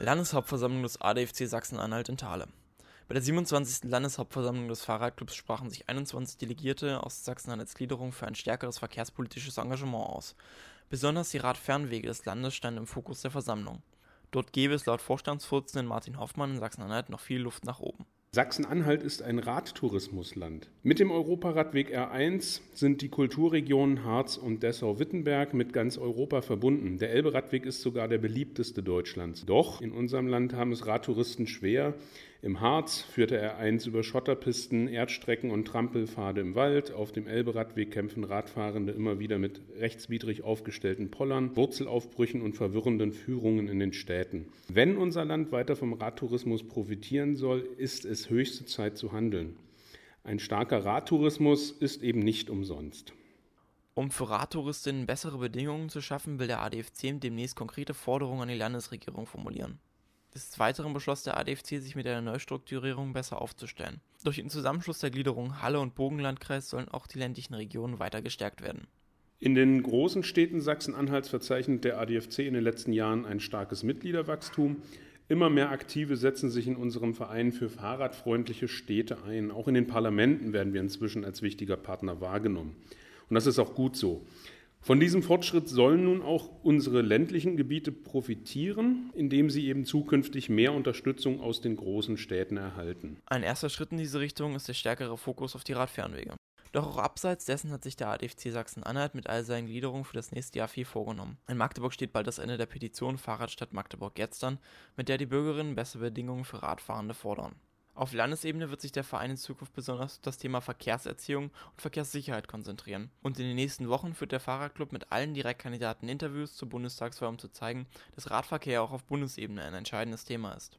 Landeshauptversammlung des ADFC Sachsen-Anhalt in Thale. Bei der 27. Landeshauptversammlung des Fahrradclubs sprachen sich 21 Delegierte aus Sachsen-Anhalts Gliederung für ein stärkeres verkehrspolitisches Engagement aus. Besonders die Radfernwege des Landes standen im Fokus der Versammlung. Dort gäbe es laut Vorstandsvorsitzenden Martin Hoffmann in Sachsen-Anhalt noch viel Luft nach oben. Sachsen-Anhalt ist ein Radtourismusland. Mit dem Europaradweg R1 sind die Kulturregionen Harz und Dessau-Wittenberg mit ganz Europa verbunden. Der Elbe-Radweg ist sogar der beliebteste Deutschlands. Doch in unserem Land haben es Radtouristen schwer. Im Harz führt der R1 über Schotterpisten, Erdstrecken und Trampelpfade im Wald. Auf dem Elbe-Radweg kämpfen Radfahrende immer wieder mit rechtswidrig aufgestellten Pollern, Wurzelaufbrüchen und verwirrenden Führungen in den Städten. Wenn unser Land weiter vom Radtourismus profitieren soll, ist es höchste Zeit zu handeln. Ein starker Radtourismus ist eben nicht umsonst. Um für Radtouristinnen bessere Bedingungen zu schaffen, will der ADFC demnächst konkrete Forderungen an die Landesregierung formulieren. Des Weiteren beschloss der ADFC, sich mit der Neustrukturierung besser aufzustellen. Durch den Zusammenschluss der Gliederung Halle und Bogenlandkreis sollen auch die ländlichen Regionen weiter gestärkt werden. In den großen Städten Sachsen-Anhalts verzeichnet der ADFC in den letzten Jahren ein starkes Mitgliederwachstum. Immer mehr Aktive setzen sich in unserem Verein für fahrradfreundliche Städte ein. Auch in den Parlamenten werden wir inzwischen als wichtiger Partner wahrgenommen. Und das ist auch gut so. Von diesem Fortschritt sollen nun auch unsere ländlichen Gebiete profitieren, indem sie eben zukünftig mehr Unterstützung aus den großen Städten erhalten. Ein erster Schritt in diese Richtung ist der stärkere Fokus auf die Radfernwege. Doch auch abseits dessen hat sich der ADFC Sachsen-Anhalt mit all seinen Gliederungen für das nächste Jahr viel vorgenommen. In Magdeburg steht bald das Ende der Petition Fahrradstadt Magdeburg jetzt an, mit der die Bürgerinnen bessere Bedingungen für Radfahrende fordern. Auf Landesebene wird sich der Verein in Zukunft besonders auf das Thema Verkehrserziehung und Verkehrssicherheit konzentrieren. Und in den nächsten Wochen führt der Fahrradclub mit allen Direktkandidaten Interviews zur Bundestagswahl, um zu zeigen, dass Radverkehr auch auf Bundesebene ein entscheidendes Thema ist.